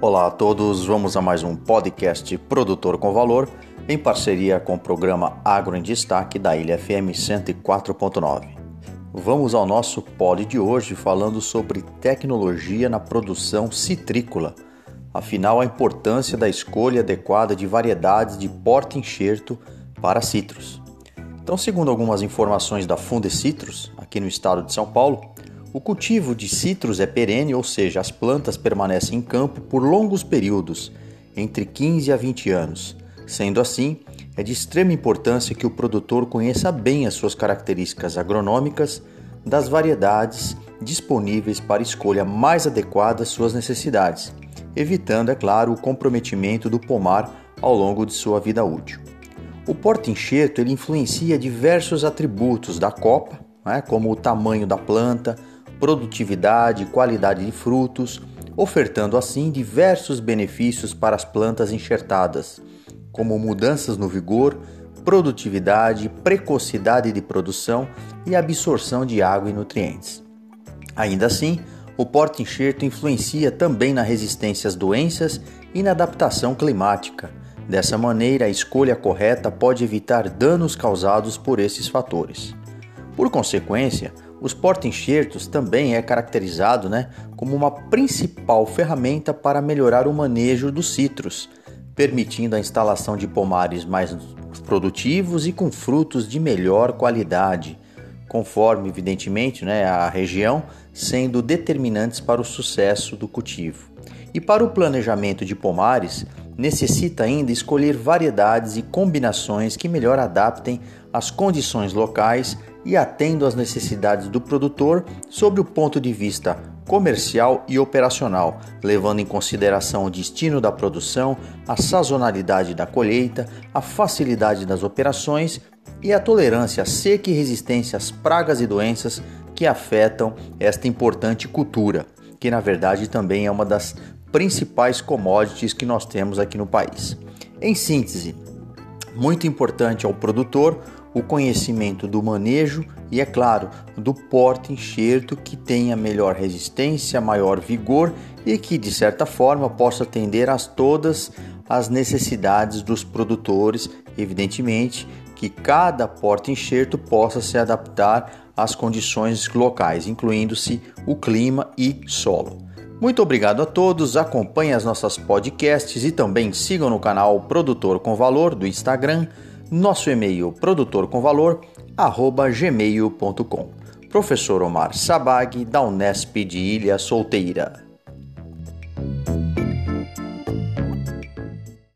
Olá a todos, vamos a mais um podcast Produtor com Valor, em parceria com o programa Agro em Destaque da Ilha FM 104.9. Vamos ao nosso pod de hoje falando sobre tecnologia na produção citrícola, afinal a importância da escolha adequada de variedades de porta-enxerto para citros. Então, segundo algumas informações da Funde Citrus, aqui no estado de São Paulo, o cultivo de citros é perene, ou seja, as plantas permanecem em campo por longos períodos, entre 15 a 20 anos. Sendo assim, é de extrema importância que o produtor conheça bem as suas características agronômicas das variedades disponíveis para escolha mais adequada às suas necessidades, evitando, é claro, o comprometimento do pomar ao longo de sua vida útil. O porta-enxerto ele influencia diversos atributos da copa, né, como o tamanho da planta, produtividade e qualidade de frutos, ofertando assim diversos benefícios para as plantas enxertadas, como mudanças no vigor, produtividade, precocidade de produção e absorção de água e nutrientes. Ainda assim, o porta-enxerto influencia também na resistência às doenças e na adaptação climática. Dessa maneira, a escolha correta pode evitar danos causados por esses fatores. Por consequência, os porta-enxertos também é caracterizado né, como uma principal ferramenta para melhorar o manejo dos citros, permitindo a instalação de pomares mais produtivos e com frutos de melhor qualidade, conforme, evidentemente, né, a região, sendo determinantes para o sucesso do cultivo. E para o planejamento de pomares, necessita ainda escolher variedades e combinações que melhor adaptem as condições locais e atendo às necessidades do produtor sob o ponto de vista comercial e operacional, levando em consideração o destino da produção, a sazonalidade da colheita, a facilidade das operações e a tolerância à seca e resistência às pragas e doenças que afetam esta importante cultura, que na verdade também é uma das principais commodities que nós temos aqui no país. Em síntese, muito importante ao produtor o conhecimento do manejo e, é claro, do porte-enxerto que tenha melhor resistência, maior vigor e que, de certa forma, possa atender a todas as necessidades dos produtores, evidentemente, que cada porta-enxerto possa se adaptar às condições locais, incluindo-se o clima e solo. Muito obrigado a todos, acompanhem as nossas podcasts e também sigam no canal Produtor com Valor do Instagram nosso e-mail produtorcomvalor@gmail.com. Professor Omar Sabag da Unesp de Ilha Solteira.